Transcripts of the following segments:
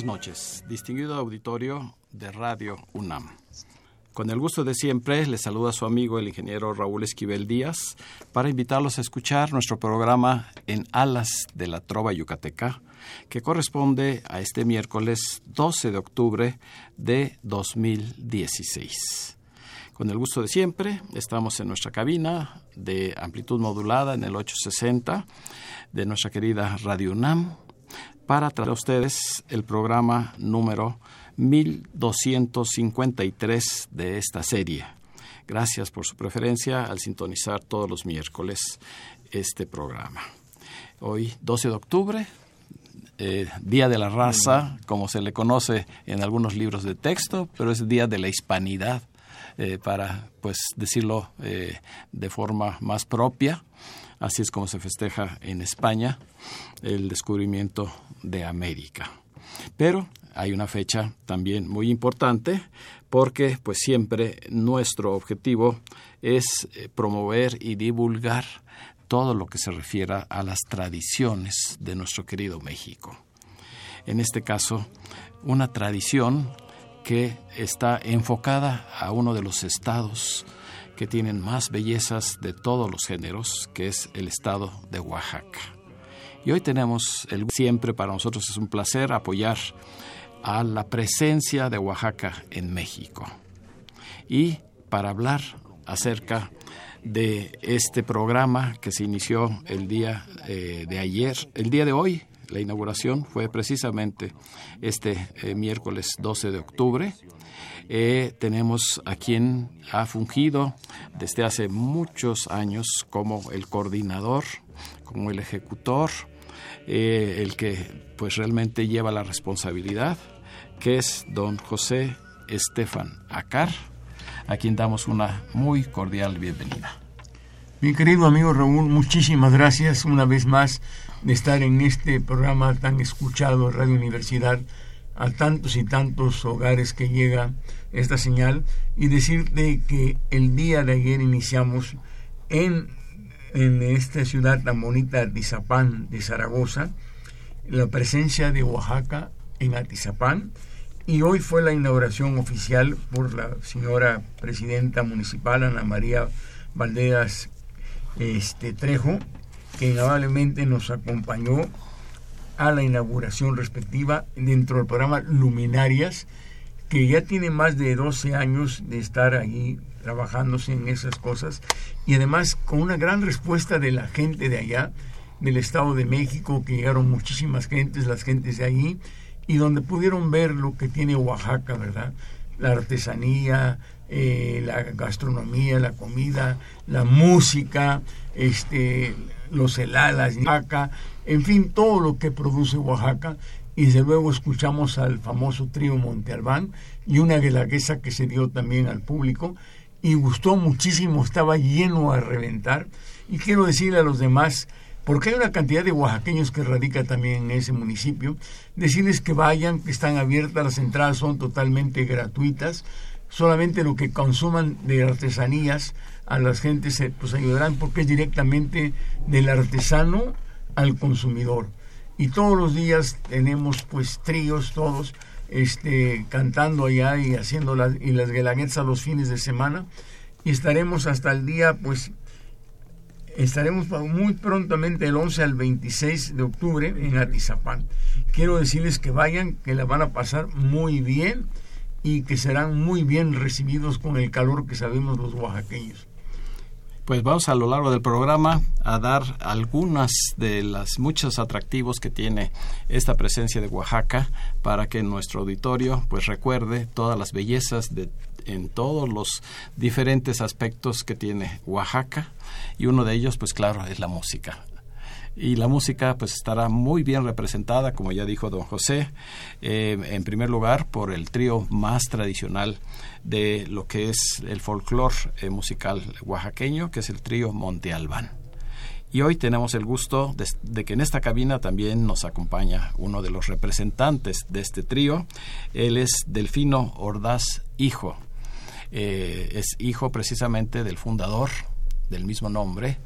Buenas noches, distinguido auditorio de Radio UNAM. Con el gusto de siempre, les saluda su amigo el ingeniero Raúl Esquivel Díaz para invitarlos a escuchar nuestro programa En Alas de la Trova Yucateca, que corresponde a este miércoles 12 de octubre de 2016. Con el gusto de siempre, estamos en nuestra cabina de amplitud modulada en el 860 de nuestra querida Radio UNAM para traer a ustedes el programa número 1253 de esta serie. Gracias por su preferencia al sintonizar todos los miércoles este programa. Hoy, 12 de octubre, eh, Día de la Raza, como se le conoce en algunos libros de texto, pero es Día de la Hispanidad, eh, para pues decirlo eh, de forma más propia. Así es como se festeja en España el descubrimiento de América. Pero hay una fecha también muy importante porque pues siempre nuestro objetivo es eh, promover y divulgar todo lo que se refiera a las tradiciones de nuestro querido México. En este caso, una tradición que está enfocada a uno de los estados que tienen más bellezas de todos los géneros, que es el estado de Oaxaca. Y hoy tenemos, el, siempre para nosotros es un placer apoyar a la presencia de Oaxaca en México. Y para hablar acerca de este programa que se inició el día eh, de ayer, el día de hoy, la inauguración fue precisamente este eh, miércoles 12 de octubre. Eh, tenemos a quien ha fungido desde hace muchos años como el coordinador, como el ejecutor, eh, el que pues realmente lleva la responsabilidad, que es don José Estefan Acar, a quien damos una muy cordial bienvenida. Mi querido amigo Raúl, muchísimas gracias una vez más de estar en este programa tan escuchado Radio Universidad a tantos y tantos hogares que llega esta señal y decirte que el día de ayer iniciamos en, en esta ciudad tan bonita, Atizapán de Zaragoza, la presencia de Oaxaca en Atizapán. Y hoy fue la inauguración oficial por la señora presidenta municipal Ana María Valderas este, Trejo, que amablemente nos acompañó a la inauguración respectiva dentro del programa Luminarias, que ya tiene más de 12 años de estar ahí trabajándose en esas cosas y además con una gran respuesta de la gente de allá, del Estado de México, que llegaron muchísimas gentes, las gentes de ahí, y donde pudieron ver lo que tiene Oaxaca, ¿verdad? La artesanía, eh, la gastronomía, la comida, la música, este, los heladas, Oaxaca, en fin, todo lo que produce Oaxaca. Y desde luego escuchamos al famoso trío Monte Albán y una guelaguesa que se dio también al público y gustó muchísimo, estaba lleno a reventar. Y quiero decirle a los demás, porque hay una cantidad de oaxaqueños que radica también en ese municipio, decirles que vayan, que están abiertas, las entradas son totalmente gratuitas, solamente lo que consuman de artesanías a las gentes se pues ayudarán porque es directamente del artesano al consumidor. Y todos los días tenemos pues tríos todos este cantando allá y haciendo las y las guelaguetas los fines de semana y estaremos hasta el día pues estaremos muy prontamente el 11 al 26 de octubre en Atizapán. Quiero decirles que vayan, que la van a pasar muy bien y que serán muy bien recibidos con el calor que sabemos los oaxaqueños. Pues vamos a lo largo del programa a dar algunas de las muchos atractivos que tiene esta presencia de Oaxaca para que nuestro auditorio pues recuerde todas las bellezas de en todos los diferentes aspectos que tiene Oaxaca y uno de ellos pues claro es la música. Y la música pues estará muy bien representada, como ya dijo don José, eh, en primer lugar por el trío más tradicional de lo que es el folclore eh, musical oaxaqueño, que es el trío Monte Albán. Y hoy tenemos el gusto de, que en esta cabina también nos acompaña uno de los representantes de este trío. Él es Delfino Ordaz Hijo. Eh, es hijo precisamente del fundador del mismo nombre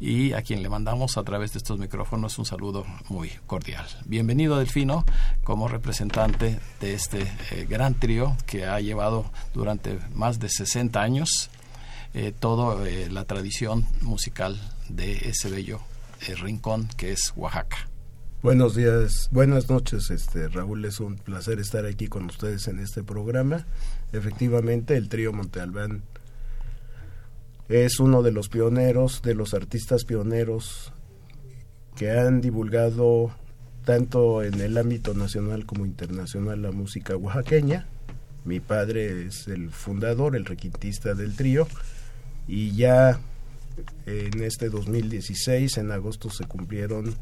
y a quien le mandamos a través de estos micrófonos un saludo muy cordial. Bienvenido Delfino como representante de este eh, gran trío que ha llevado durante más de 60 años eh, toda eh, la tradición musical de ese bello rincón que es Oaxaca. Buenos días, buenas noches, este Raúl, es un placer estar aquí con ustedes en este programa. Efectivamente, el trío Monte Albán es uno de los pioneros, de los artistas pioneros que han divulgado tanto en el ámbito nacional como internacional la música oaxaqueña. Mi padre es el fundador, el requintista del trío, y ya en este 2016, en agosto, se cumplieron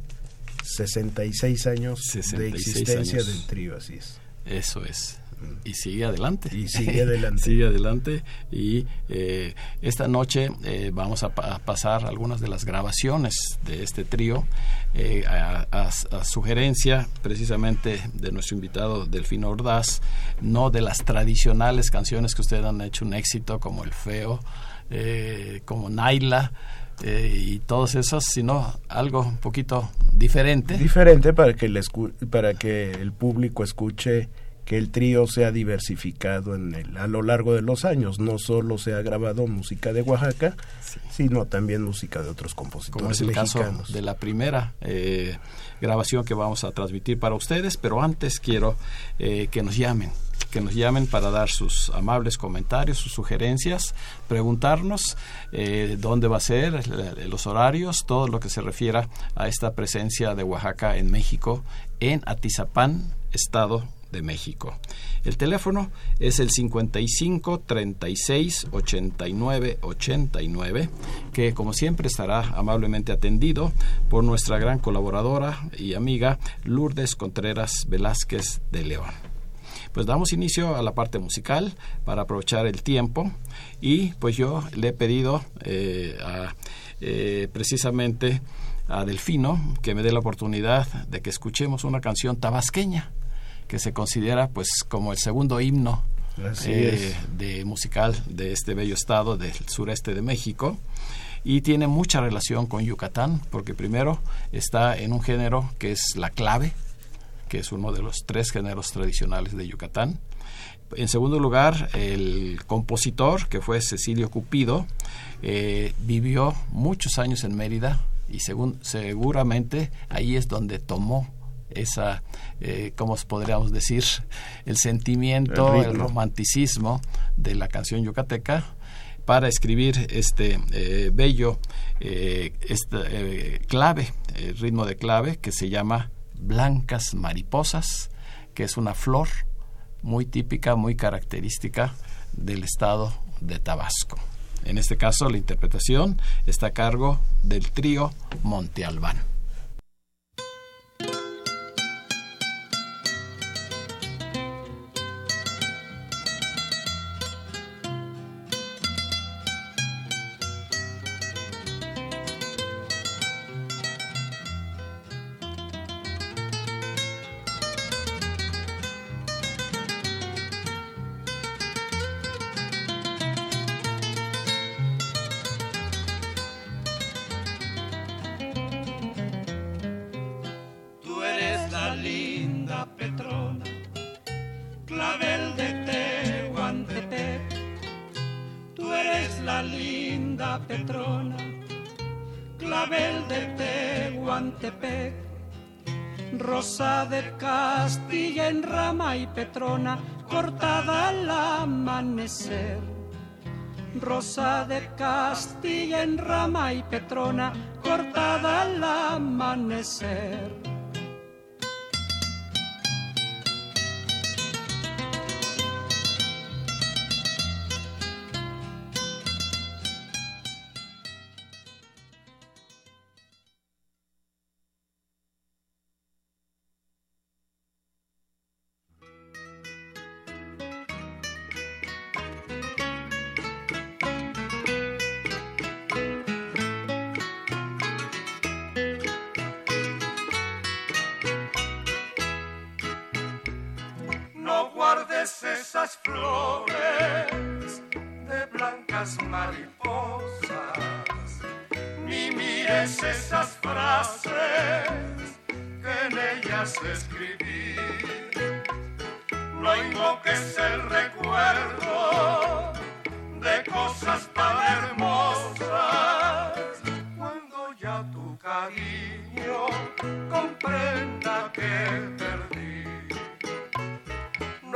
66 años de existencia del trío, así es. Eso es. Y sigue adelante. Y sigue adelante. sigue adelante. Y eh, esta noche eh, vamos a, pasar algunas de las grabaciones de este trío eh, a, a, sugerencia precisamente de nuestro invitado Delfino Ordaz, no de las tradicionales canciones que ustedes han hecho un éxito como El Feo eh, como Naila eh, y todos esos, sino algo un poquito diferente. Diferente para que, el para que el público escuche que el trío se ha diversificado en el, a lo largo de los años. No solo se ha grabado música de Oaxaca, sino también música de otros compositores Como es el caso de la primera eh, grabación que vamos a transmitir para ustedes, pero antes quiero que nos llamen que nos llamen para dar sus amables comentarios, sus sugerencias, preguntarnos eh, dónde va a ser, los horarios, todo lo que se refiera a esta presencia de Oaxaca en México, en Atizapán, Estado de México. El teléfono es el 55 36 89 89, que como siempre estará amablemente atendido por nuestra gran colaboradora y amiga Lourdes Contreras Velázquez de León. Pues damos inicio a la parte musical para aprovechar el tiempo y pues yo le he pedido eh, eh, precisamente a Delfino que me dé la oportunidad de que escuchemos una canción tabasqueña que se considera pues como el segundo himno eh, de musical de este bello estado del sureste de México y tiene mucha relación con Yucatán porque primero está en un género que es la clave que es uno de los tres géneros tradicionales de Yucatán. En segundo lugar, el compositor, que fue Cecilio Cupido, eh, vivió muchos años en Mérida y según, seguramente ahí es donde tomó esa, eh, ¿cómo podríamos decir? El sentimiento, el, romanticismo de la canción yucateca para escribir este eh, bello este, clave, el ritmo de clave que se llama blancas mariposas, que es una flor muy típica, muy característica del estado de Tabasco. En este caso, la interpretación está a cargo del trío Monte Albán. De Castilla en rama y Petrona cortada al amanecer. Mires esas flores de blancas mariposas, ni mires esas frases que en ellas escribí. No invoques el recuerdo de cosas tan hermosas cuando ya tu cariño comprenda que perdí.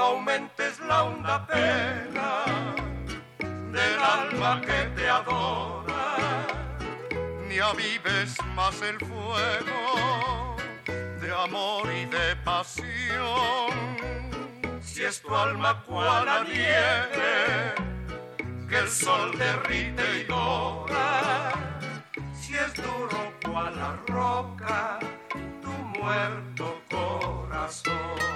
Aumentes la honda pena del alma que te adora, ni avives más el fuego de amor y de pasión. Si es tu alma cual la nieve, que el sol derrite y dora, si es duro cual la roca, tu muerto corazón.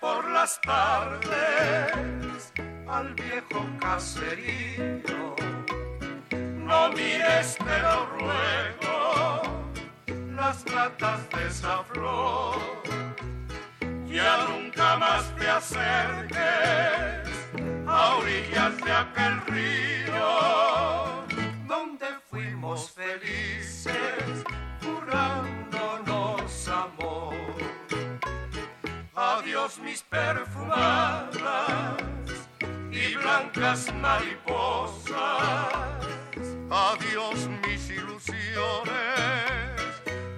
Por las tardes al viejo caserío, no mires, te lo ruego, las latas de esa flor. Ya nunca más te acerques a orillas de aquel río donde fuimos felices, jurándonos Mis perfumadas y blancas mariposas. Adiós mis ilusiones,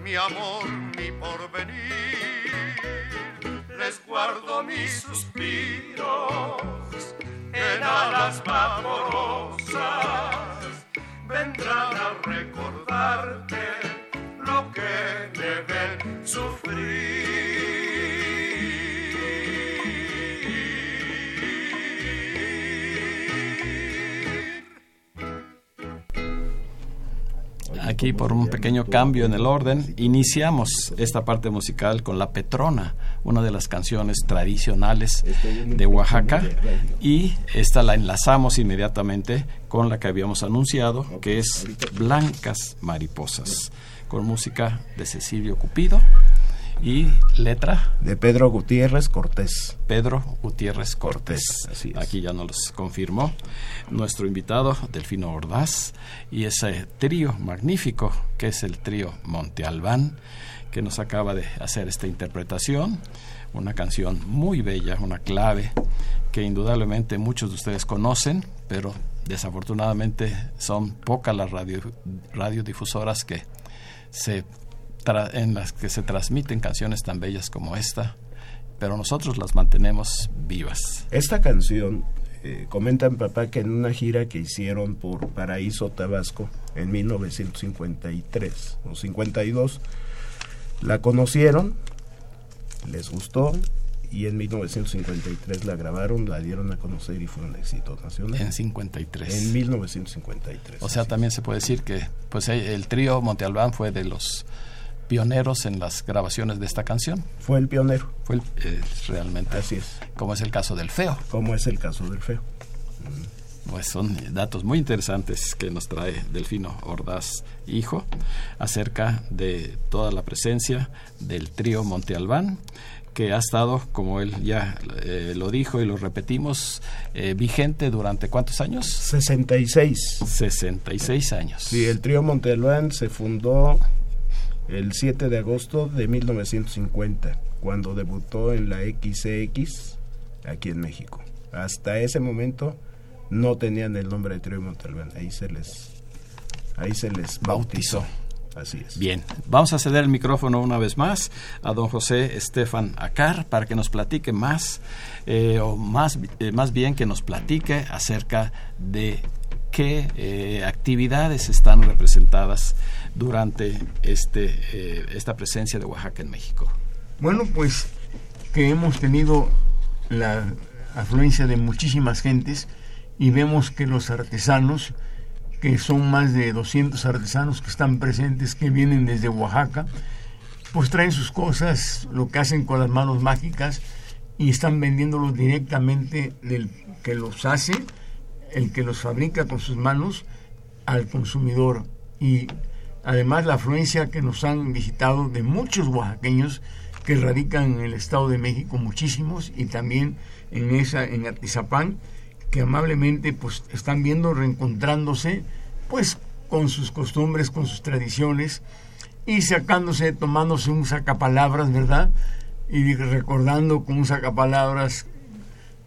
mi amor, mi porvenir. Les guardo mis suspiros en alas vaporosas. Vendrán a recordarte lo que me ven sufrir. Aquí por un pequeño cambio en el orden, iniciamos esta parte musical con La Petrona, una de las canciones tradicionales de Oaxaca, y esta la enlazamos inmediatamente con la que habíamos anunciado, que es Blancas Mariposas, con música de Cecilio Cupido y letra De Pedro Gutiérrez Cortés. Pedro Gutiérrez Cortés. Cortés, así es. Aquí ya nos los confirmó nuestro invitado, Delfino Ordaz, y ese trío magnífico que es el trío Monte Albán, que nos acaba de hacer esta interpretación. Una canción muy bella, una clave que indudablemente muchos de ustedes conocen, pero desafortunadamente son pocas las radio, radiodifusoras que se tra- en las que se transmiten canciones tan bellas como esta, pero nosotros las mantenemos vivas. Esta canción, eh, comentan papá que en una gira que hicieron por Paraíso, Tabasco, en 1953 o 52, la conocieron, les gustó y en 1953 la grabaron, la dieron a conocer y fue un éxito nacional. En 53. En 1953. O sea, también se puede decir que pues el trío Monte Albán fue de los pioneros en las grabaciones de esta canción. Fue el pionero, Fue el- eh, realmente, así es, como es el caso del Feo. como es el caso del feo. Pues son datos muy interesantes que nos trae Delfino Ordaz, hijo, acerca de toda la presencia del trío Monte Albán, que ha estado, como él ya eh, lo dijo y lo repetimos, eh, vigente durante cuántos años? 66. 66 años. Sí, el trío Montelván se fundó el 7 de agosto de 1950, cuando debutó en la XCX aquí en México. Hasta ese momento no tenían el nombre de trío Montalbán, ahí se les ahí se les bautizó. Así es. Bien, vamos a ceder el micrófono una vez más a don José Estefan Acar para que nos platique más, eh, o más, eh, más bien que nos platique acerca de qué eh, actividades están representadas durante este, eh, esta presencia de Oaxaca en México. Bueno, pues que hemos tenido la afluencia de muchísimas gentes y vemos que los artesanos, que son más de 200 artesanos que están presentes, que vienen desde Oaxaca, pues traen sus cosas, lo que hacen con las manos mágicas y están vendiéndolos directamente del que los hace, el que los fabrica con sus manos, al consumidor. Y además la afluencia que nos han visitado de muchos oaxaqueños que radican en el Estado de México, muchísimos, y también en esa, en Atizapán, que amablemente pues están viendo reencontrándose pues con sus costumbres, con sus tradiciones, y sacándose, tomándose un sacapalabras, ¿verdad? Y recordando con un sacapalabras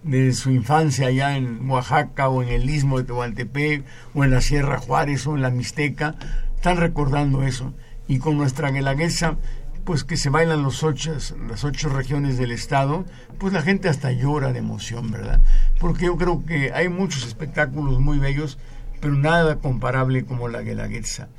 de su infancia allá en Oaxaca o en el istmo de Tehuantepec o en la Sierra Juárez o en la Mixteca, están recordando eso. Y con nuestra guelaguesa, pues que se bailan los ocho, las ocho regiones del estado, pues la gente hasta llora de emoción, ¿verdad? Porque yo creo que hay muchos espectáculos muy bellos, pero nada comparable como la guelaguetza.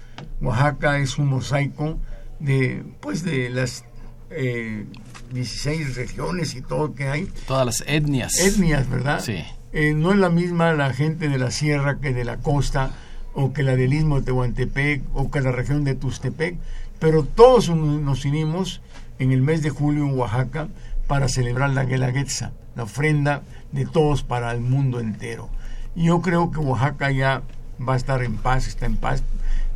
Oaxaca es un mosaico de, pues de las eh, 16 regiones y todo que hay. Todas las etnias. Etnias, ¿verdad? Sí. Eh, no es la misma la gente de la sierra que de la costa, o que la del istmo de Tehuantepec, o que la región de Tustepec, pero todos nos unimos en el mes de julio en Oaxaca para celebrar la Guelaguetza, la ofrenda de todos para el mundo entero. Yo creo que Oaxaca ya va a estar en paz, está en paz,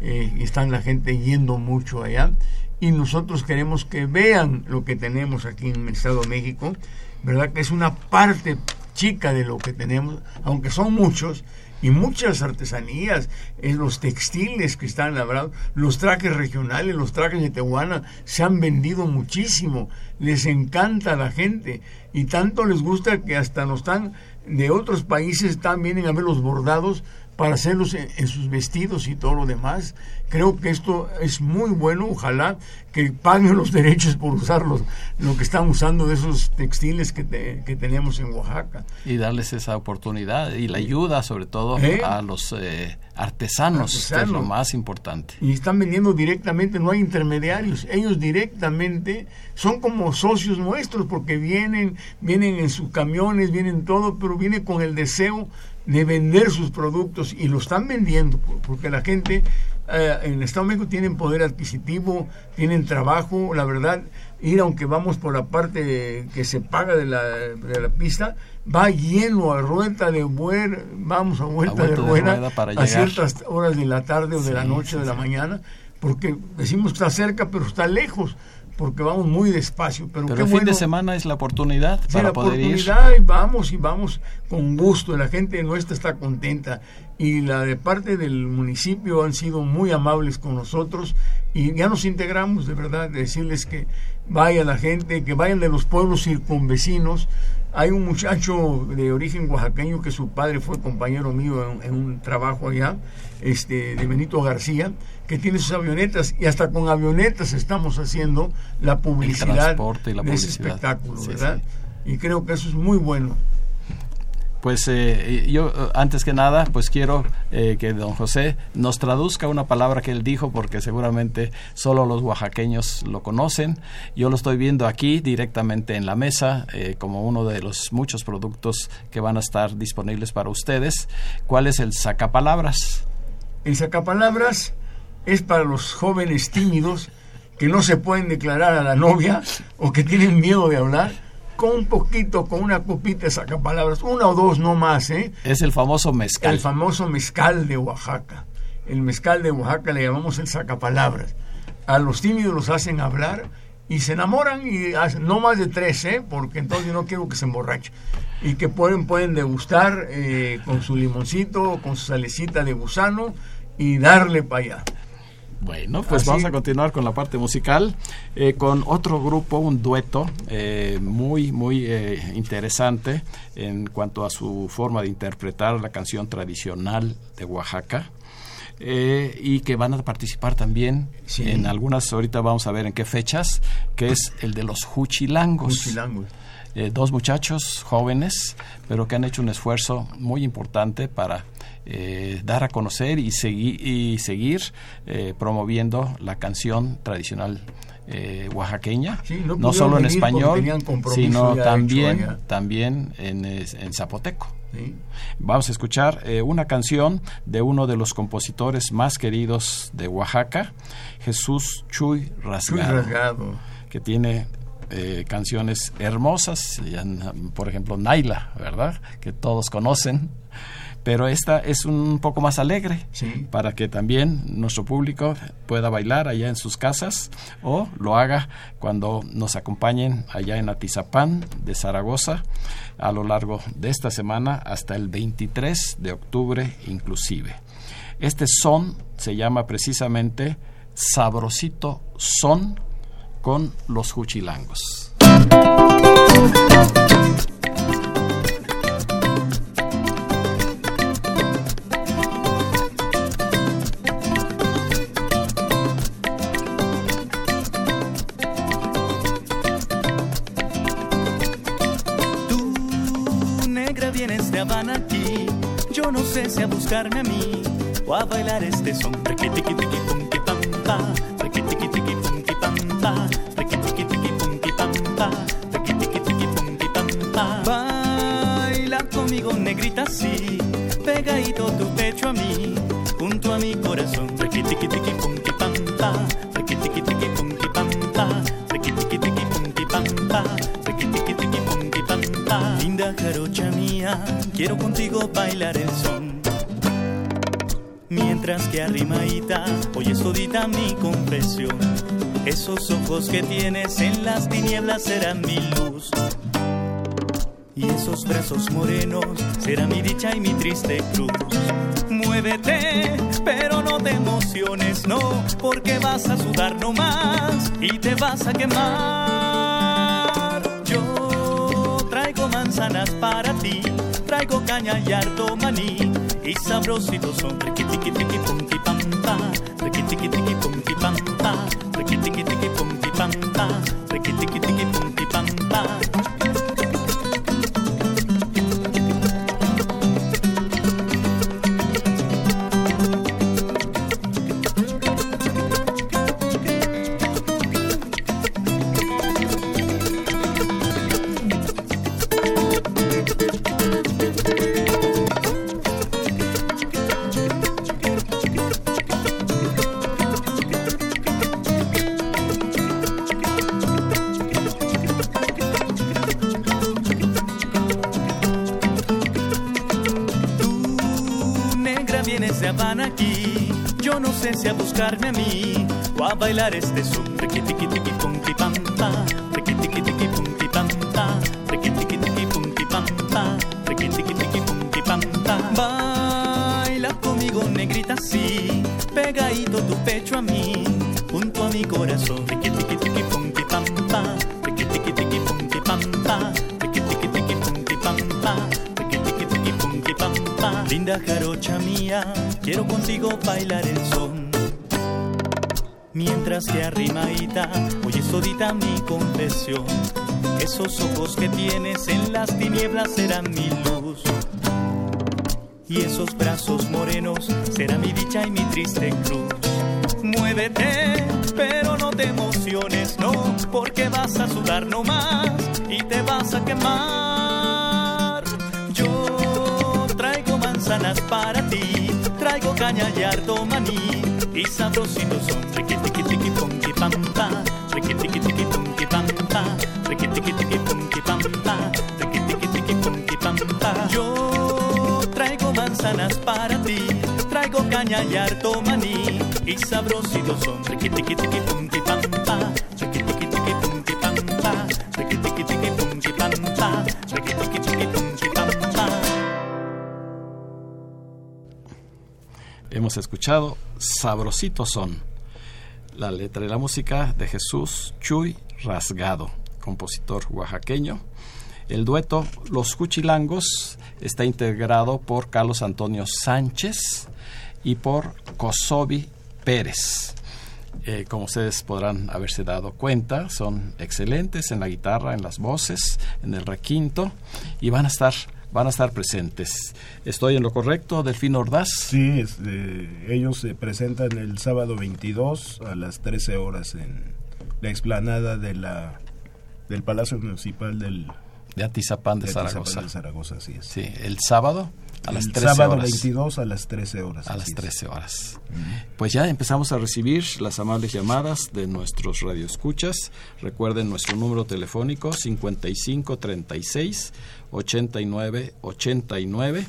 eh, está la gente yendo mucho allá y nosotros queremos que vean lo que tenemos aquí en el Estado de México, ¿verdad? Que es una parte chica de lo que tenemos, aunque son muchos, y muchas artesanías, en los textiles que están labrados, los trajes regionales, los trajes de Tehuana, se han vendido muchísimo, les encanta la gente, y tanto les gusta que hasta nos están de otros países también vienen a ver los bordados para hacerlos en, sus vestidos y todo lo demás. Creo que esto es muy bueno, ojalá que paguen los derechos por usarlos, lo que están usando de esos textiles que, que tenemos en Oaxaca. Y darles esa oportunidad y la ayuda sobre todo ¿Eh? a los eh, artesanos, que es lo más importante. Y están vendiendo directamente, no hay intermediarios, ellos directamente son como socios nuestros porque vienen, vienen en sus camiones, vienen todo, pero vienen con el deseo de vender sus productos y lo están vendiendo porque la gente eh, en el Estado de México tienen poder adquisitivo, tienen trabajo, la verdad, ir aunque vamos por la parte que se paga de la, de la pista, va lleno a rueda de buer, vamos a vuelta, de, rueda, a ciertas horas de la tarde o de la noche o de la mañana, porque decimos que está cerca, pero está lejos porque vamos muy despacio. Pero, el fin de semana es la oportunidad sí, para la poder oportunidad y vamos y vamos con gusto. La gente nuestra está contenta y la de parte del municipio han sido muy amables con nosotros y ya nos integramos de verdad, de decirles que vaya la gente, que vayan de los pueblos circunvecinos. Hay un muchacho de origen oaxaqueño que su padre fue compañero mío en, en un trabajo allá, este, de Benito García que tiene sus avionetas y hasta con avionetas estamos haciendo la publicidad y la de ese espectáculo, ¿verdad? Y creo que eso es muy bueno. Pues eh, yo eh, antes que nada pues quiero eh, que don José nos traduzca una palabra que él dijo porque seguramente solo los oaxaqueños lo conocen. Yo lo estoy viendo aquí directamente en la mesa como uno de los muchos productos que van a estar disponibles para ustedes. ¿Cuál es el sacapalabras? El sacapalabras es para los jóvenes tímidos que no se pueden declarar a la novia o que tienen miedo de hablar, con un poquito, con una copita de palabras, una o dos no más, ¿eh? Es el famoso mezcal. El famoso mezcal de Oaxaca. El mezcal de Oaxaca le llamamos el sacapalabras. A los tímidos los hacen hablar y se enamoran y hacen, no más de tres, ¿eh? Porque entonces yo no quiero que se emborrachen. Y que pueden, pueden degustar eh, con su limoncito, con su salecita de gusano y darle para allá. Bueno, pues vamos a continuar con la parte musical, eh, con otro grupo, un dueto eh, muy, muy eh, interesante en cuanto a su forma de interpretar la canción tradicional de Oaxaca. y que van a participar también en algunas, ahorita vamos a ver en qué fechas, que es el de los Juchilangos. Juchilangos. dos muchachos jóvenes, pero que han hecho un esfuerzo muy importante para eh, dar a conocer y, seguir y seguir eh, promoviendo la canción tradicional eh, oaxaqueña, no, solo en español, sino también, también en, en zapoteco. Vamos a escuchar una canción de uno de los compositores más queridos de Oaxaca, Jesús Chuy Rasgado, Chuy Rasgado. que tiene eh, canciones hermosas, por ejemplo, Naila, ¿verdad? Que todos conocen pero esta es un poco más alegre para que también nuestro público pueda bailar allá en sus casas o lo haga cuando nos acompañen allá en Atizapán de Zaragoza a lo largo de esta semana hasta el 23 de octubre inclusive. Este son se llama precisamente Sabrosito Son con los Juchilangos. Sé a buscarme a mí o a bailar este son. Requi tiki tiki punky pam pa, requi tiki tiki punky pam pa, requi tiki tiki punky pam pa, requi tiki tiki punky pam pa. Baila conmigo negrita sí, pegadito tu pecho a mí, junto a mi corazón. Requi tiki tiki punky pam pa, requi tiki tiki punky pam pa, requi tiki tiki punky pam pa, requi tiki tiki punky pam pa. Linda jarocha quiero contigo bailar el son mientras que arrimadita oyes todita mi confesión. Esos ojos que tienes en las tinieblas serán mi luz. Y esos brazos morenos serán mi dicha y mi triste cruz. Muévete, pero no te emociones, no, porque vas a sudar no más y te vas a quemar. Manzanas para ti, traigo caña y harto maní. Y sabrositos son tiki tiki tiki punky pam pa, tiki tiki tiki punky pam pa, tiki tiki tiki punky pam pa, tiki tiki tiki punky pam pa. A buscarme a mí o a bailar este son. Requi tiki tiki punky pam pa, requi tiki tiki punky pam pa, requi tiki tiki punky pam pa, requi tiki tiki punky pam pa. Baila conmigo negrita sí, pegadito tu pecho a mí, junto a mi corazón. Requi tiki tiki punky pam pa, requi tiki tiki punky pam pa, Linda jarocha mía, quiero contigo bailar el son mientras que arrimadita oye todita mi confesión. Esos ojos que tienes en las tinieblas serán mi luz. Y esos brazos morenos serán mi dicha y mi triste cruz. Muévete, pero no te emociones, no, porque vas a sudar no más y te vas a quemar. Para ti, traigo caña y harto maní. Y sabrositos son tiki tiki tiki punky pam pa, tiki tiki tiki punky pam pa, tiki tiki tiki punky pam pa, tiki tiki tiki punky pam pa. Yo traigo manzanas para ti, traigo caña y harto maní. Y sabrositos son tiki tiki tiki punky pam Hemos escuchado Sabrositos son. La letra y la música de Jesús Chuy Rasgado, compositor oaxaqueño. El dueto Los Cuchilangos está integrado por Carlos Antonio Sánchez y por Kosovi Pérez. Eh, como ustedes podrán haberse dado cuenta, son excelentes en la guitarra, en las voces, en el requinto y van a estar van a estar presentes. ¿Estoy en lo correcto, Delfín Ordaz? Sí, este, ellos se presentan el sábado 22 a las 13 horas en la explanada de la, del Palacio Municipal del De Atizapán de, de Atizapán Zaragoza. de Zaragoza, así es. Sí, el sábado a las El 13 sábado horas. 22 a las 13 horas. A las así es. 13 horas. Pues ya empezamos a recibir las amables llamadas de nuestros radioescuchas. Recuerden nuestro número telefónico 55 36 89 89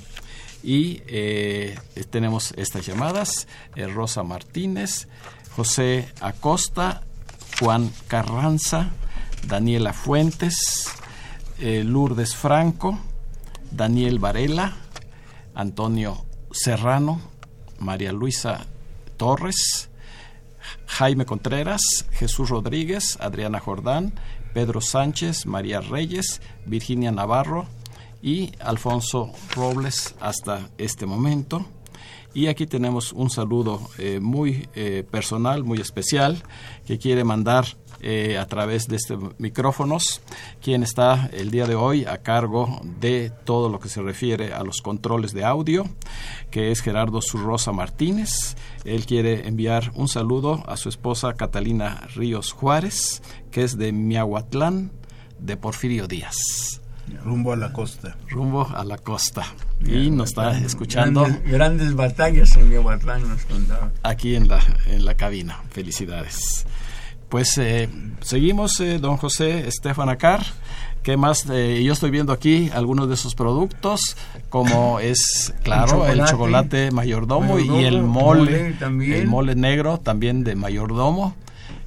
y eh, tenemos estas llamadas eh, Rosa Martínez, José Acosta, Juan Carranza, Daniela Fuentes, eh, Lourdes Franco, Daniel Varela, Antonio Serrano, María Luisa Torres, Jaime Contreras, Jesús Rodríguez, Adriana Jordán, Pedro Sánchez, María Reyes, Virginia Navarro y Alfonso Robles hasta este momento. Y aquí tenemos un saludo eh, muy eh, personal, muy especial, que quiere mandar eh, a través de estos micrófonos, quien está el día de hoy a cargo de todo lo que se refiere a los controles de audio, que es Gerardo Zurrosa Martínez. Él quiere enviar un saludo a su esposa Catalina Ríos Juárez, que es de Miahuatlán, de Porfirio Díaz. Rumbo a la costa. Rumbo a la costa. Y nos está escuchando Grandes, grandes batallas en Miahuatlán nos contaba. aquí en la, en la cabina. Felicidades. Pues eh, seguimos, eh, don José Estefan Acar. ¿Qué más? Eh, yo estoy viendo aquí algunos de esos productos, como es, claro, el chocolate, chocolate mayordomo, y el mole, el mole negro también de mayordomo,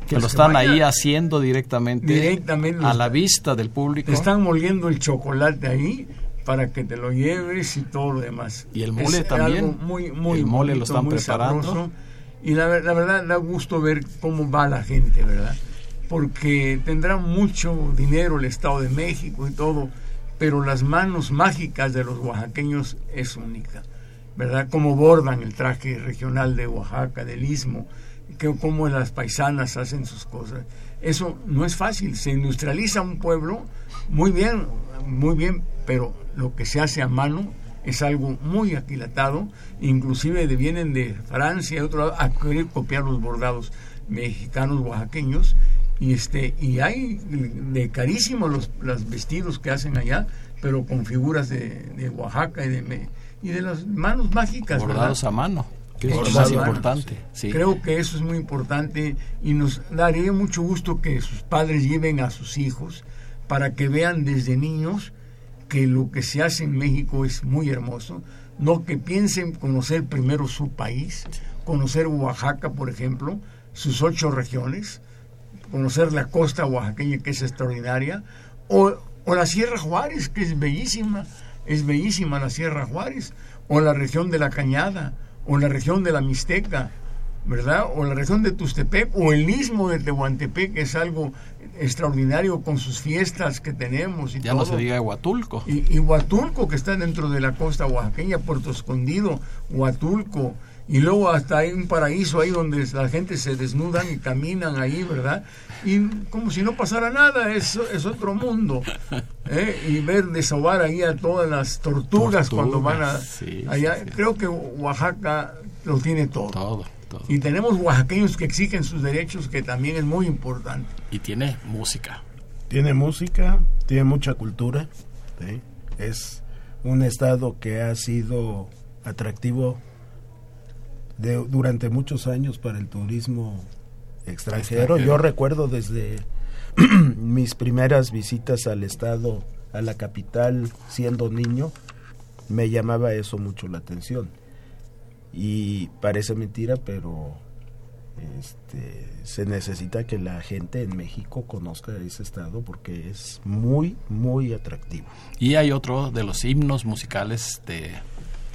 que Pues lo están ahí haciendo directamente, directamente a la vista del público. Te están moliendo el chocolate ahí para que te lo lleves y todo lo demás. Y el mole Es también. algo Muy, muy El mole lo están preparando. sabroso. Y la, ver- la verdad da gusto ver cómo va la gente, ¿verdad? Porque tendrá mucho dinero el Estado de México y todo, pero las manos mágicas de los oaxaqueños es única, ¿verdad? Cómo bordan el traje regional de Oaxaca, del Istmo, que, cómo las paisanas hacen sus cosas. Eso no es fácil, se industrializa un pueblo muy bien, muy bien, pero lo que se hace a mano es algo muy aquilatado, inclusive de- vienen de Francia y otro lado a querer copiar los bordados mexicanos, oaxaqueños, y este y hay de carísimos los, los vestidos que hacen allá, pero con figuras de, de Oaxaca y de, me- y de las manos mágicas. ¿verdad? bordados a mano, que es más importante. sí. Creo que eso es muy importante y nos daría mucho gusto que sus padres lleven a sus hijos para que vean desde niños que lo que se hace en México es muy hermoso, no que piensen conocer primero su país, conocer Oaxaca, por ejemplo, sus ocho regiones, conocer la costa oaxaqueña que es extraordinaria, o, la Sierra Juárez, que es bellísima, es bellísima la Sierra Juárez, o la región de la Cañada, o la región de la Mixteca, ¿verdad? O la región de Tustepec, o el istmo de Tehuantepec, que es algo extraordinario con sus fiestas que tenemos y Ya todo. no se diga Huatulco. Y, y Huatulco, que está dentro de la costa oaxaqueña, Puerto Escondido, Huatulco, y luego hasta hay un paraíso ahí donde la gente se desnudan y caminan ahí, ¿verdad? Y como si no pasara nada, es, es otro mundo. ¿eh? Y ver desovar ahí a todas las tortugas, cuando van a, sí, allá. sí, sí. Creo que Oaxaca lo tiene todo. Todo, todo. Y tenemos oaxaqueños que exigen sus derechos, que también es muy importante. Y tiene música. Tiene música, tiene mucha cultura. ¿sí? Es un estado que ha sido atractivo de, durante muchos años para el turismo extranjero. Extranjero. Yo recuerdo desde mis primeras visitas al estado, a la capital, siendo niño, me llamaba eso mucho la atención. Y parece mentira, pero este, se necesita que la gente en México conozca ese estado porque es muy, muy atractivo. Y hay otro de los himnos musicales de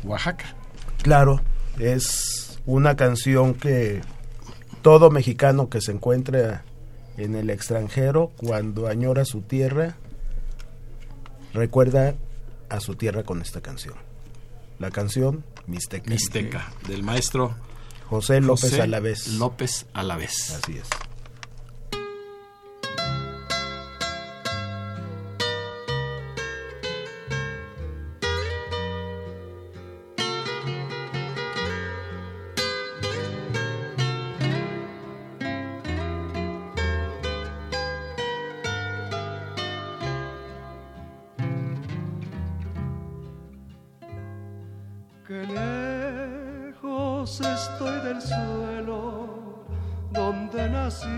Oaxaca. Claro, es una canción que todo mexicano que se encuentra en el extranjero, cuando añora su tierra, recuerda a su tierra con esta canción. La canción Mixteca. Mixteca, del maestro José López José Alavés. López Alavés. Así es. Que lejos estoy del suelo donde nacido.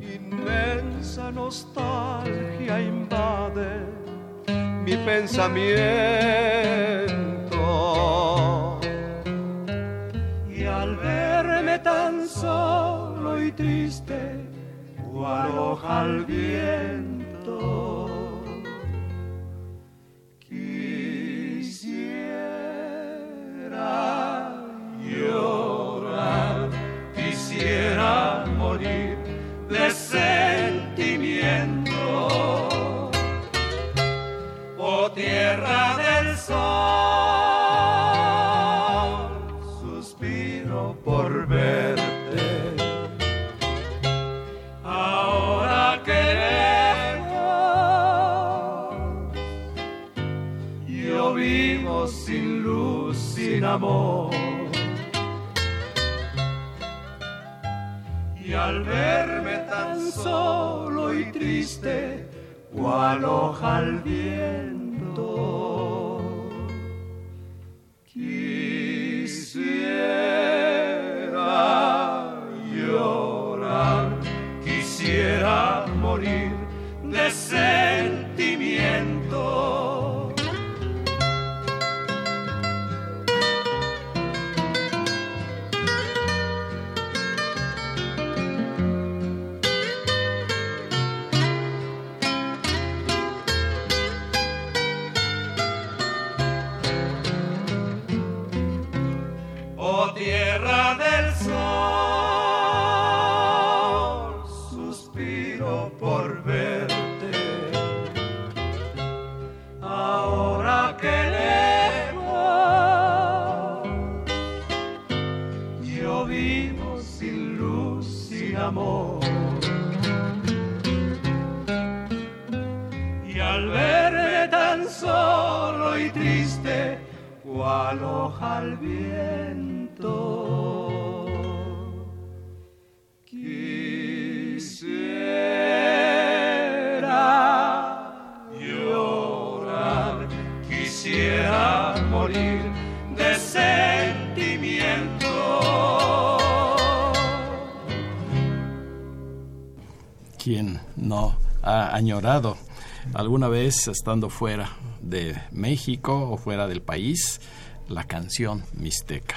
Inmensa nostalgia invade mi pensamiento. Y al verme tan solo y triste, cual hoja al viento, cual hoja al viento, alguna vez estando fuera de México o fuera del país la canción Mixteca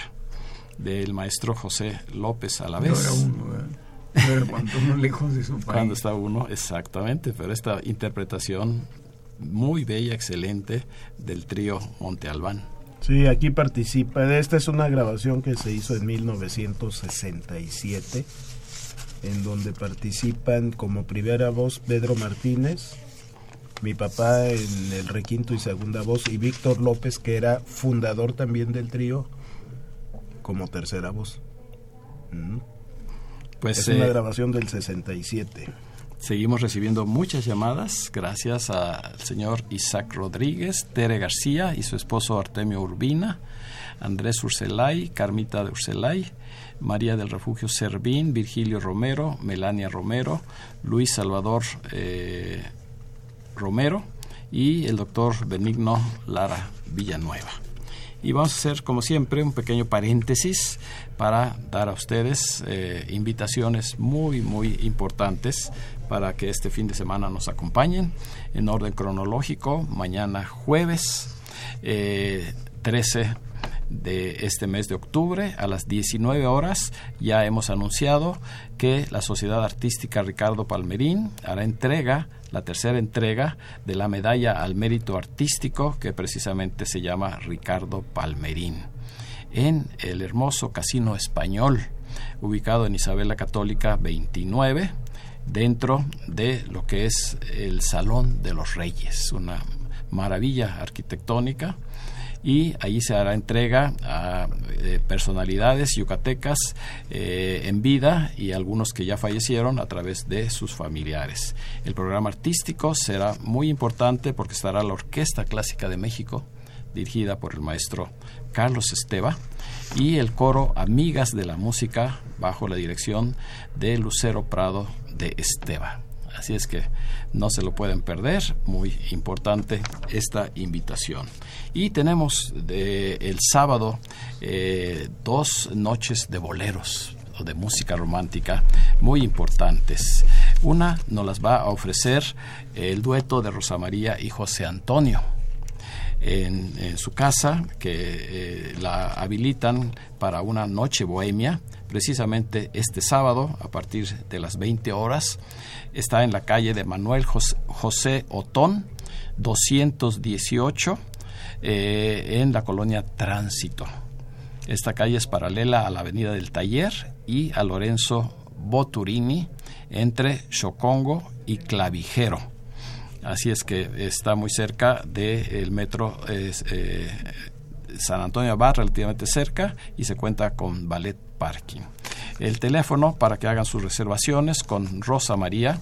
del maestro José López No Alavés. era uno, ¿verdad? No era cuando uno lejos de su país. Cuando está uno, exactamente, pero esta interpretación muy bella, excelente del trío Monte Albán. Sí, aquí participa. Esta es una grabación que se hizo en 1967, en donde participan como primera voz Pedro Martínez, mi papá en el requinto y segunda voz, y Víctor López, que era fundador también del trío, como tercera voz. Mm. Pues es una eh, grabación del 67. Seguimos recibiendo muchas llamadas gracias al señor Isaac Rodríguez, Tere García y su esposo Artemio Urbina, Andrés Urselay, Carmita de Urselay, María del Refugio Servín, Virgilio Romero, Melania Romero, Luis Salvador eh, Romero y el doctor Benigno Lara Villanueva. Y vamos a hacer, como siempre, un pequeño paréntesis para dar a ustedes eh, invitaciones muy, muy importantes para que este fin de semana nos acompañen en orden cronológico. Mañana jueves eh, 13 de este mes de octubre a las 19 horas ya hemos anunciado que la Sociedad Artística Ricardo Palmerín hará entrega la tercera entrega de la medalla al mérito artístico que precisamente se llama Ricardo Palmerín en el hermoso Casino Español ubicado en Isabel la Católica 29 dentro de lo que es el Salón de los Reyes una maravilla arquitectónica y allí se hará entrega a eh, personalidades yucatecas eh, en vida y algunos que ya fallecieron a través de sus familiares. El programa artístico será muy importante porque estará la Orquesta Clásica de México, dirigida por el maestro Carlos Esteva, y el coro Amigas de la Música, bajo la dirección de Lucero Prado de Esteva. Así es que no se lo pueden perder, muy importante esta invitación. Y tenemos el sábado eh, dos noches de boleros o de música romántica muy importantes. Una nos las va a ofrecer el dueto de Rosa María y José Antonio. En, su casa, que eh, la habilitan para una noche bohemia, precisamente este sábado a partir de las 20 horas. Está en la calle de Manuel José Otón, 218, eh, en la colonia Tránsito. Esta calle es paralela a la Avenida del Taller y a Lorenzo Boturini entre Chocongo y Clavijero. Así es que está muy cerca del metro eh, San Antonio va relativamente cerca y se cuenta con ballet parking. El teléfono para que hagan sus reservaciones con Rosa María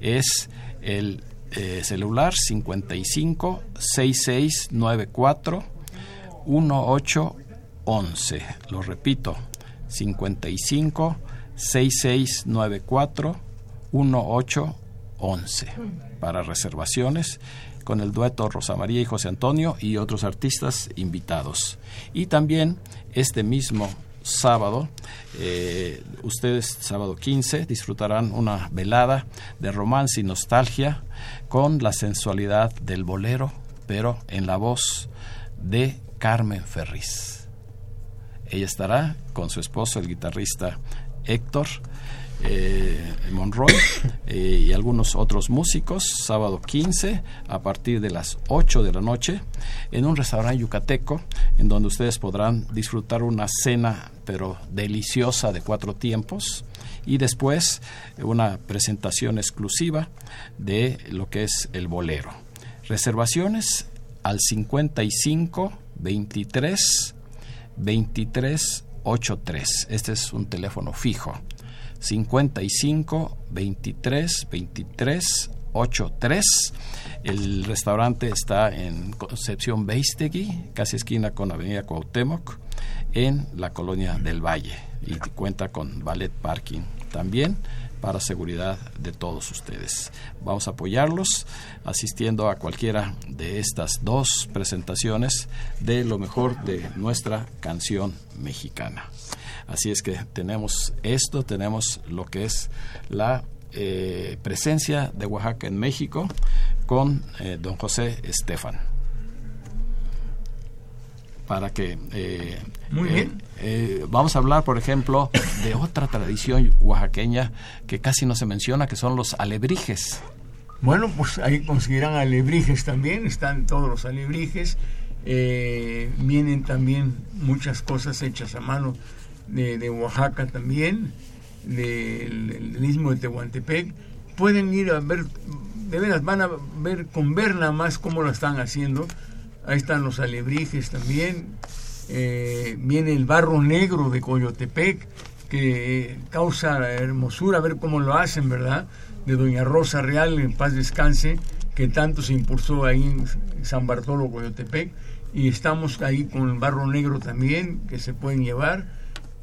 es el eh, celular 55 6694 1811. Lo repito, 55 6694 1811 para reservaciones con el dueto Rosa María y José Antonio y otros artistas invitados. Y también este mismo sábado, eh, ustedes sábado 15 disfrutarán una velada de romance y nostalgia con la sensualidad del bolero, pero en la voz de Carmen Ferriz. Ella estará con su esposo, el guitarrista Héctor, eh, Monroy eh, y algunos otros músicos, sábado 15 a partir de las 8 de la noche en un restaurante yucateco en donde ustedes podrán disfrutar una cena pero deliciosa de cuatro tiempos y después una presentación exclusiva de lo que es el bolero. Reservaciones al 55 23 23 83. Este es un teléfono fijo. 55 23 23 83. El restaurante está en Concepción Beistegui, casi esquina con Avenida Cuauhtémoc, en la colonia del Valle y cuenta con ballet parking también para seguridad de todos ustedes. Vamos a apoyarlos asistiendo a cualquiera de estas dos presentaciones de lo mejor de nuestra canción mexicana. Así es que tenemos esto, tenemos lo que es la eh, presencia de Oaxaca en México con eh, don José Estefan. Para que... Eh, Muy bien. vamos a hablar, por ejemplo, de otra tradición oaxaqueña que casi no se menciona, que son los alebrijes. Bueno, pues ahí conseguirán alebrijes también, están todos los alebrijes. vienen también muchas cosas hechas a mano de, Oaxaca también, del, istmo de Tehuantepec, pueden ir a ver, de veras van a ver con ver nada más cómo lo están haciendo. Ahí están los alebrijes también. Eh, viene el barro negro de Coyotepec, que causa hermosura, ver cómo lo hacen, ¿verdad? De Doña Rosa Real, en paz descanse, que tanto se impulsó ahí en San Bartolo, Coyotepec. Y estamos ahí con el barro negro también, que se pueden llevar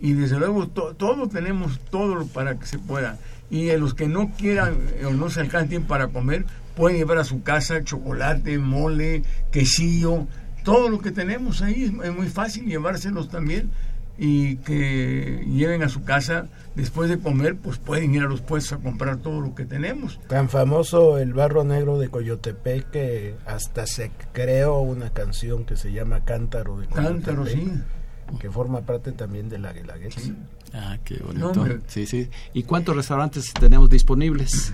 y desde luego todos tenemos todo para que se pueda. Y a los que no quieran o no se tiempo para comer, pueden llevar a su casa chocolate, mole, quesillo, todo lo que tenemos ahí. Es muy fácil llevárselos también y que lleven a su casa después de comer, pues pueden ir a los puestos a comprar todo lo que tenemos. Tan famoso el barro negro de Coyotepec que hasta se creó una canción que se llama Cántaro de Coyotepec. Cántaro, sí que forma parte también de la Guelaguetza. Ah, qué bonito. sí, sí. ¿Y cuántos restaurantes tenemos disponibles?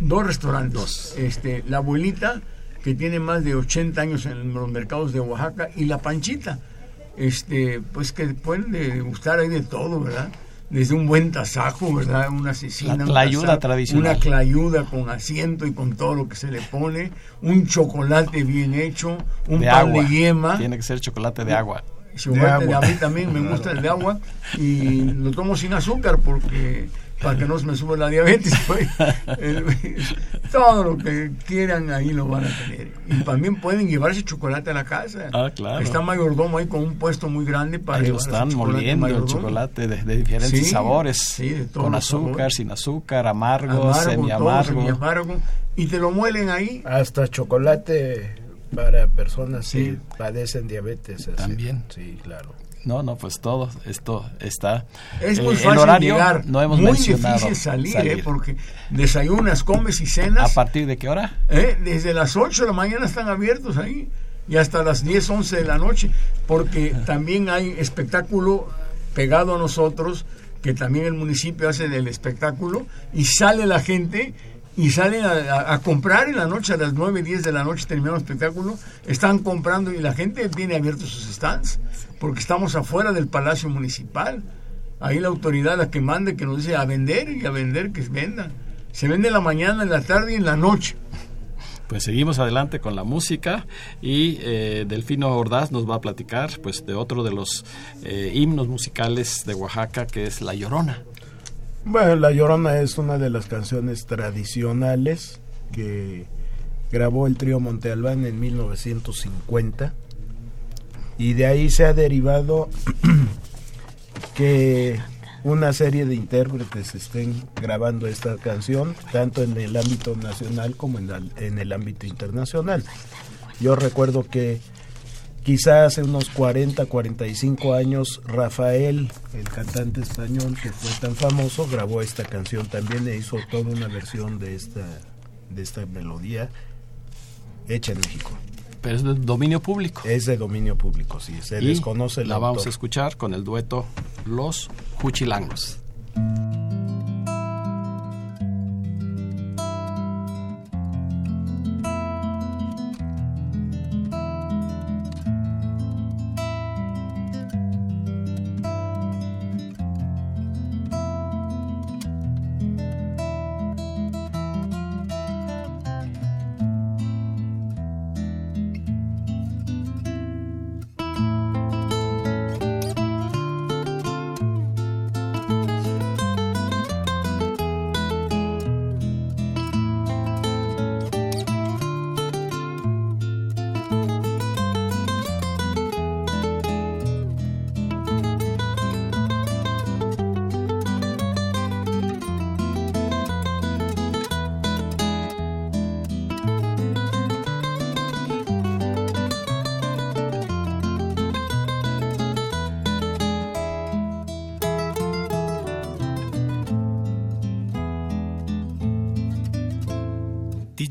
Dos restaurantes. Dos. Este, la abuelita, que tiene más de 80 años en los mercados de Oaxaca, y la Panchita, este, pues que pueden gustar ahí de todo, ¿verdad? Desde un buen tasajo, ¿verdad? Una asesina. La clayuda tradicional. Una clayuda con asiento y con todo lo que se le pone. Un chocolate bien hecho. Un pan de yema. Tiene que ser chocolate de agua a mí también me gusta el de agua y lo tomo sin azúcar porque para que no se me suba la diabetes. Pues. Todo lo que quieran ahí lo van a tener. Y también pueden llevarse chocolate a la casa. Ah, claro. Está mayordomo ahí con un puesto muy grande para Ahí lo están moliendo el chocolate de, de diferentes Sí, sabores. sí, de todos con azúcar, sabores. sin azúcar, amargo, Amargo, todo, semi-amargo. semiamargo. Y te lo muelen ahí. Hasta chocolate para personas Sí. que padecen diabetes. así. También. Sí, claro. No, no, pues todo esto está. Es eh, muy el fácil horario llegar. no hemos muy mencionado. difícil salir, ¿eh? porque desayunas, comes y cenas. ¿A partir de qué hora? ¿eh? Desde las 8 de la mañana están abiertos ahí y hasta las 10, 11 de la noche, porque también hay espectáculo pegado a nosotros, que también el municipio hace del espectáculo, y sale la gente y salen a, comprar en la noche, a las 9, 10 de la noche terminamos el espectáculo, están comprando y la gente tiene abiertos sus stands, porque estamos afuera del Palacio Municipal. Ahí la autoridad la que mande, que nos dice a vender y a vender, que vendan. Se vende en la mañana, en la tarde y en la noche. Pues seguimos adelante con la música y eh, Delfino Ordaz nos va a platicar pues de otro de los eh, himnos musicales de Oaxaca que es La Llorona. Bueno, La Llorona es una de las canciones tradicionales que grabó el trío Monte Albán en 1950 y de ahí se ha derivado que una serie de intérpretes estén grabando esta canción tanto en el ámbito nacional como en, en el ámbito internacional. Yo recuerdo que quizá hace unos 40, 45 años, Rafael, el cantante español que fue tan famoso, grabó esta canción también e hizo toda una versión de esta, de esta melodía hecha en México. Pero es de dominio público. Es de dominio público, sí, se Y desconoce el la vamos a escuchar con el dueto Los Juchilangos.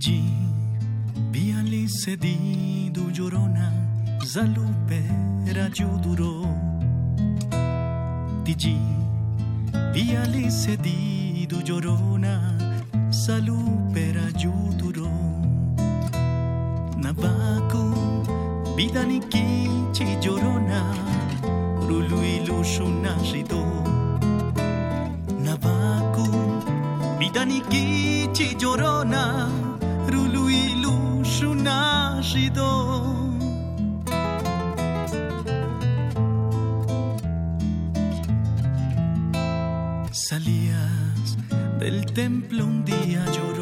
Tiji, biali sedidu llorona, zalupera yuduro. Tiji, biali sedidu llorona, salupera yuduro. Nabaku, bidani kichi llorona, rulu bidani kichi llorona, rulu Salías del templo un día llorona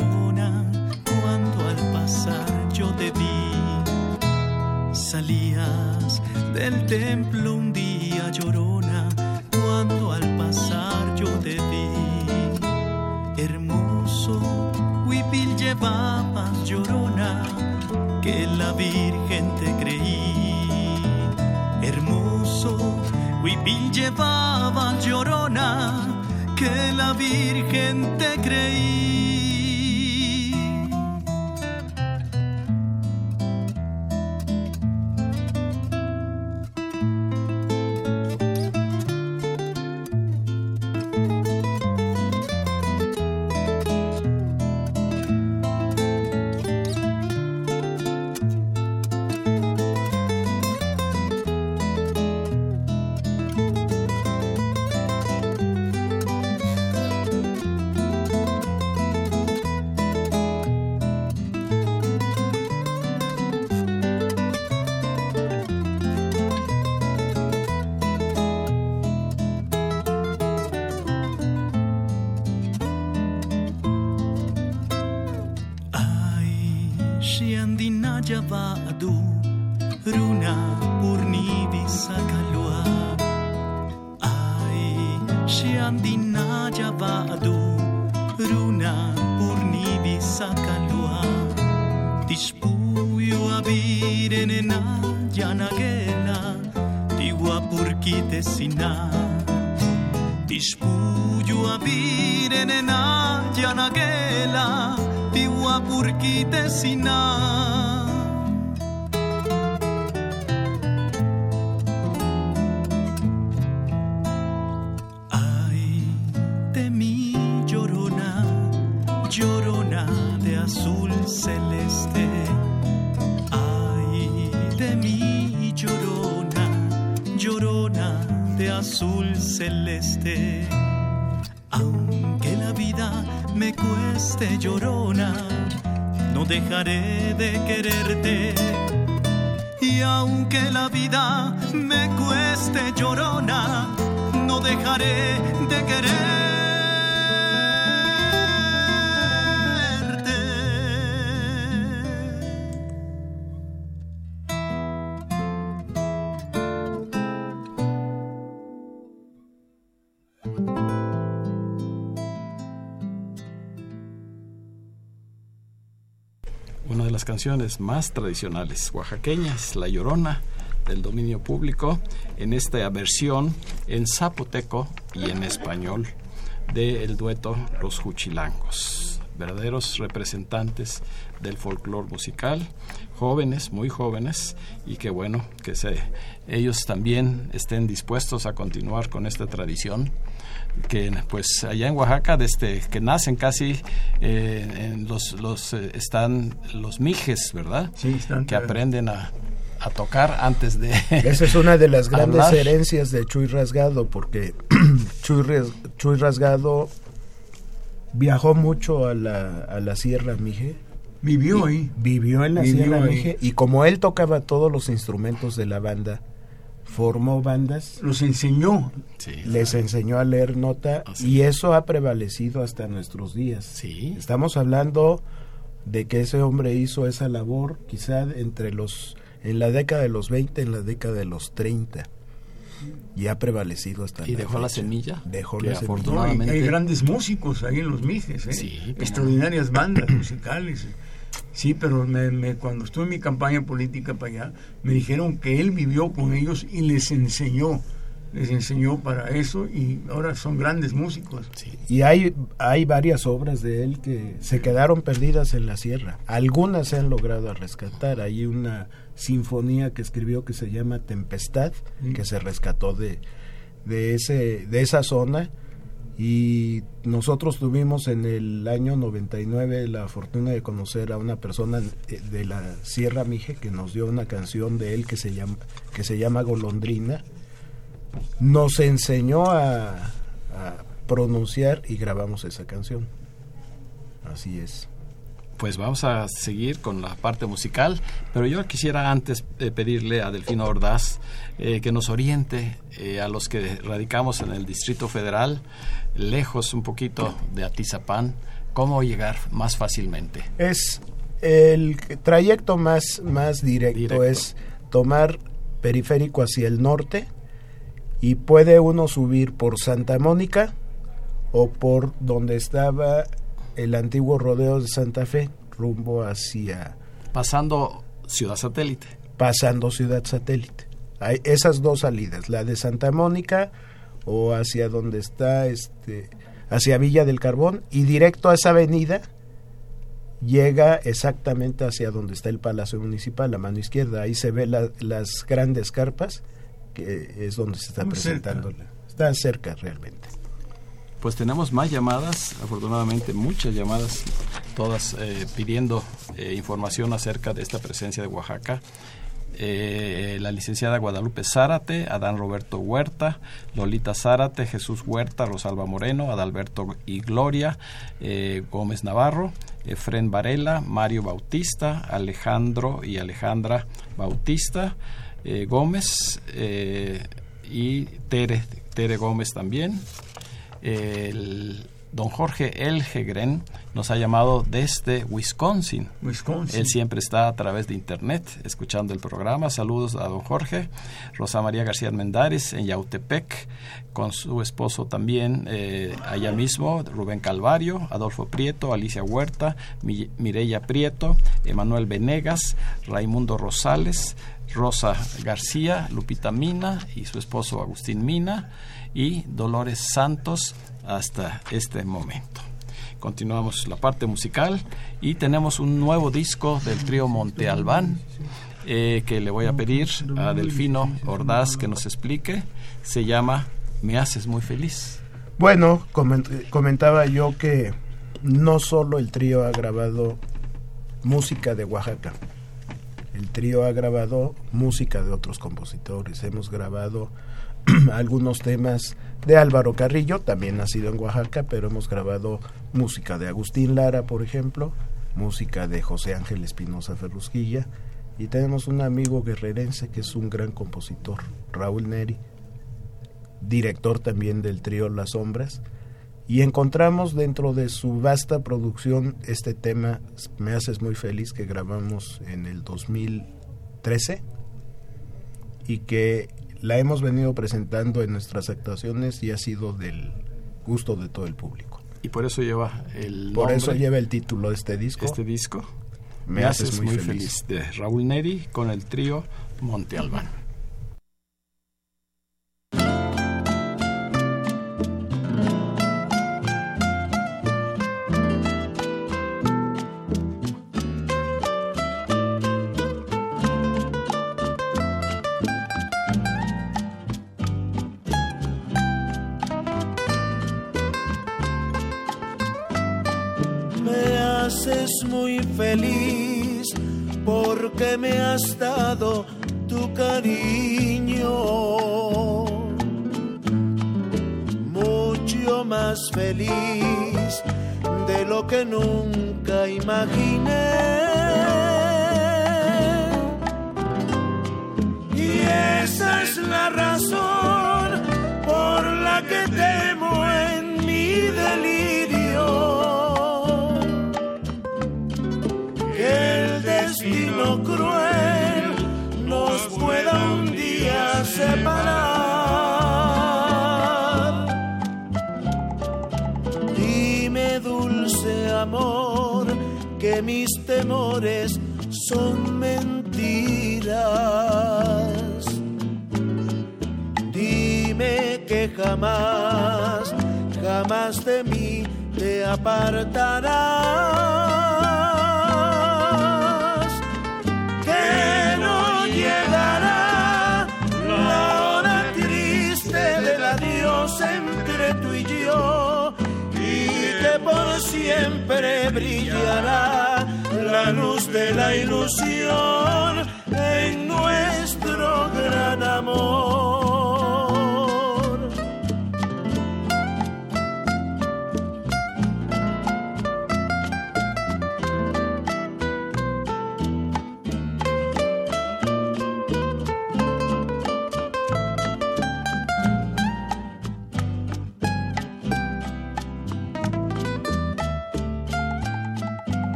las canciones más tradicionales oaxaqueñas, La Llorona, del dominio público, en esta versión en zapoteco y en español del dueto Los Juchilangos, verdaderos representantes del folclore musical, jóvenes, muy jóvenes, y que bueno, que se, ellos también estén dispuestos a continuar con esta tradición que pues allá en Oaxaca desde que nacen casi eh, en los los eh, están los mijes verdad Sí, están que aprenden a, a tocar antes de Esa es una de las grandes hablar. herencias de Chuy Rasgado, porque Chuy Rasgado viajó mucho a la, a la Sierra Mije. Vivió ahí. Vivió en la Vivió Sierra ahí. Mije y como él tocaba todos los instrumentos de la banda, formó bandas, Los enseñó. sí, les enseñó a leer nota Así y eso ha prevalecido hasta nuestros días. sí Estamos hablando de que ese hombre hizo esa labor quizá entre los en la década de los 20, en la década de los 30 y ha prevalecido hasta y la dejó la fecha. semilla Dejó que la semilla. No, y afortunadamente hay grandes músicos ahí en los Mijes, ¿eh? Sí, no. extraordinarias bandas musicales. Sí, pero me- me- cuando estuve en mi campaña política para allá, me dijeron que él vivió con ellos y les enseñó, les enseñó para eso y ahora son grandes músicos. sí, Y hay, hay varias obras de él que se quedaron perdidas en la sierra. Algunas se han logrado rescatar. Hay una sinfonía que escribió que se llama Tempestad, Mm. que se rescató de, de, ese, de esa zona. Y nosotros tuvimos en el año 99 la fortuna de conocer a una persona eh, de la Sierra Mije que nos dio una canción de él que se llama, que se llama Golondrina nos enseñó a, a pronunciar y grabamos esa canción. Así es. Pues vamos a seguir con la parte musical, pero yo quisiera antes eh, pedirle a Delfino Ordaz eh, que nos oriente eh, a los que radicamos en el Distrito Federal, lejos un poquito de Atizapán, cómo llegar más fácilmente. Es el trayecto más, más directo, Directo. es tomar periférico hacia el norte y puede uno subir por Santa Mónica o por donde estaba el antiguo rodeo de Santa Fe, rumbo hacia Pasando Ciudad Satélite. pasando Ciudad Satélite. Hay esas dos salidas, la de Santa Mónica o hacia donde está este hacia Villa del Carbón y directo a esa avenida llega exactamente hacia donde está el Palacio Municipal, a mano izquierda. Ahí se ve la- las grandes carpas, que es donde se está presentando. la- Está cerca realmente. Pues tenemos más llamadas, afortunadamente muchas llamadas, todas eh, pidiendo eh, información acerca de esta presencia de Oaxaca. Eh, la licenciada Guadalupe Zárate, Adán Roberto Huerta, Lolita Zárate, Jesús Huerta, Rosalba Moreno, Adalberto y Gloria, eh, Gómez Navarro, Efren Varela, Mario Bautista, Alejandro y Alejandra Bautista, eh, Gómez y Tere, Tere Gómez también el don Jorge Elgegren nos ha llamado desde Wisconsin. Wisconsin. Él siempre está a través de internet escuchando el programa. Saludos a don Jorge. Rosa María García Mendares en Yautepec, con su esposo también eh, allá mismo, Rubén Calvario, Adolfo Prieto, Alicia Huerta, Mi Mireya Prieto, Emanuel Venegas, Raimundo Rosales, Rosa García, Lupita Mina y su esposo Agustín Mina y Dolores Santos hasta este momento. Continuamos la parte musical y tenemos un nuevo disco del trío Monte Albán eh, que le voy a pedir a Delfino Ordaz que nos explique. Se llama Me haces muy feliz. Bueno, comentaba yo que no solo el trío ha grabado música de Oaxaca, el trío ha grabado música de otros compositores. Hemos grabado algunos temas de Álvaro Carrillo, también nacido en Oaxaca, pero hemos grabado música de Agustín Lara, por ejemplo, música de José Ángel Espinosa Ferrusquilla, y tenemos un amigo guerrerense que es un gran compositor, Raúl Neri, director también del trío Las Sombras, y encontramos dentro de su vasta producción este tema, Me haces muy feliz, que grabamos en el 2013 y que la hemos venido presentando en nuestras actuaciones y ha sido del gusto de todo el público. Y por eso lleva el Por eso lleva el título de este disco. Este disco. Me, haces, muy, feliz. De Raúl Neri con el trío Monte Albán. Muy feliz porque me has dado tu cariño. Mucho más feliz de lo que nunca imaginé. Y esa es la razón por la que temo temores son mentiras. Dime que jamás, jamás de mí te apartarás. por siempre brillará la luz de la ilusión en nuestro gran amor.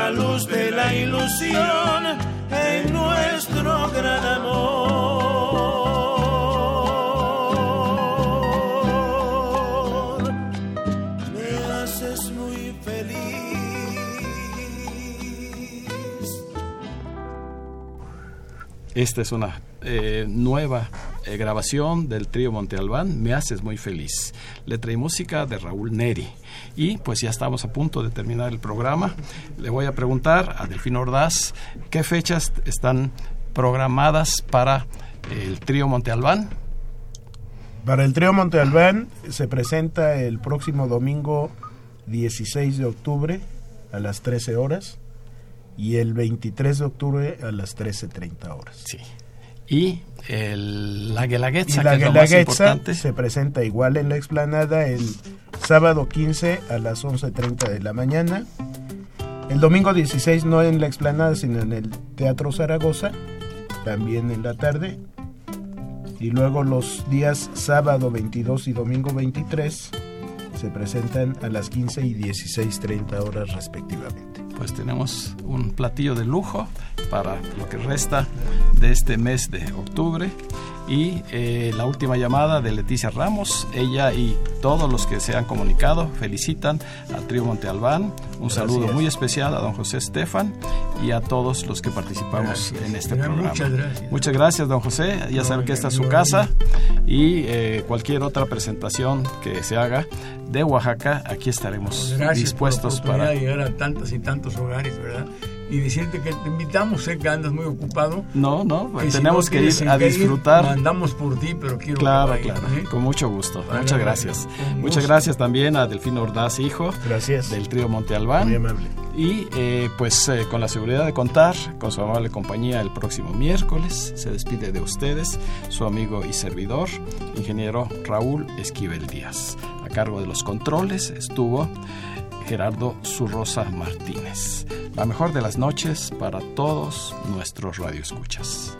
la luz de la ilusión en nuestro gran amor. Me haces muy feliz. Esta es una eh, nueva eh, grabación del trío Monte Albán, Me haces muy feliz. Letra y música de Raúl Neri. Y pues ya estamos a punto de terminar el programa. Le voy a preguntar a Delfino Ordaz qué fechas están programadas para el trío Monte Albán. Para el trío Monte Albán se presenta el próximo domingo 16 de octubre a las 13 horas y el 23 de octubre a las 13.30 horas. Sí. Y el, la Guelaguetza, la que es lo más importante. se presenta igual en la explanada el sábado 15 a las 11.30 de la mañana. El domingo 16 no en la explanada, sino en el Teatro Zaragoza, también en la tarde. Y luego los días sábado 22 y domingo 23 se presentan a las 15 y 16.30 horas respectivamente. Pues tenemos un platillo de lujo para lo que resta de este mes de octubre. Y eh, la última llamada de Leticia Ramos, ella y todos los que se han comunicado felicitan al trío Monte Albán. Un saludo muy especial a don José Estefan y a todos los que participamos Gracias. en este Muchas programa. gracias. Muchas gracias, don José. Ya No, saben que esta es su no, casa y eh, cualquier otra presentación que se haga de Oaxaca, aquí estaremos Gracias dispuestos por la para llegar a tantos y tantos hogares, ¿verdad? Y decirte que te invitamos, sé que andas muy ocupado. No, no, que si tenemos no que ir a qué ir, disfrutar. Mandamos por ti, pero quiero Claro, que claro, ¿eh? con mucho gusto. Vale, Muchas gracias. Muchas gusto. gracias también a Delfino Ordaz, hijo Gracias. del trío Monte Albán. Muy amable. Y eh, pues eh, con la seguridad de contar con su amable compañía el próximo miércoles, se despide de ustedes su amigo y servidor, ingeniero Raúl Esquivel Díaz. A cargo de los controles estuvo Gerardo Zurrosa Martínez. La mejor de las noches para todos nuestros radioescuchas.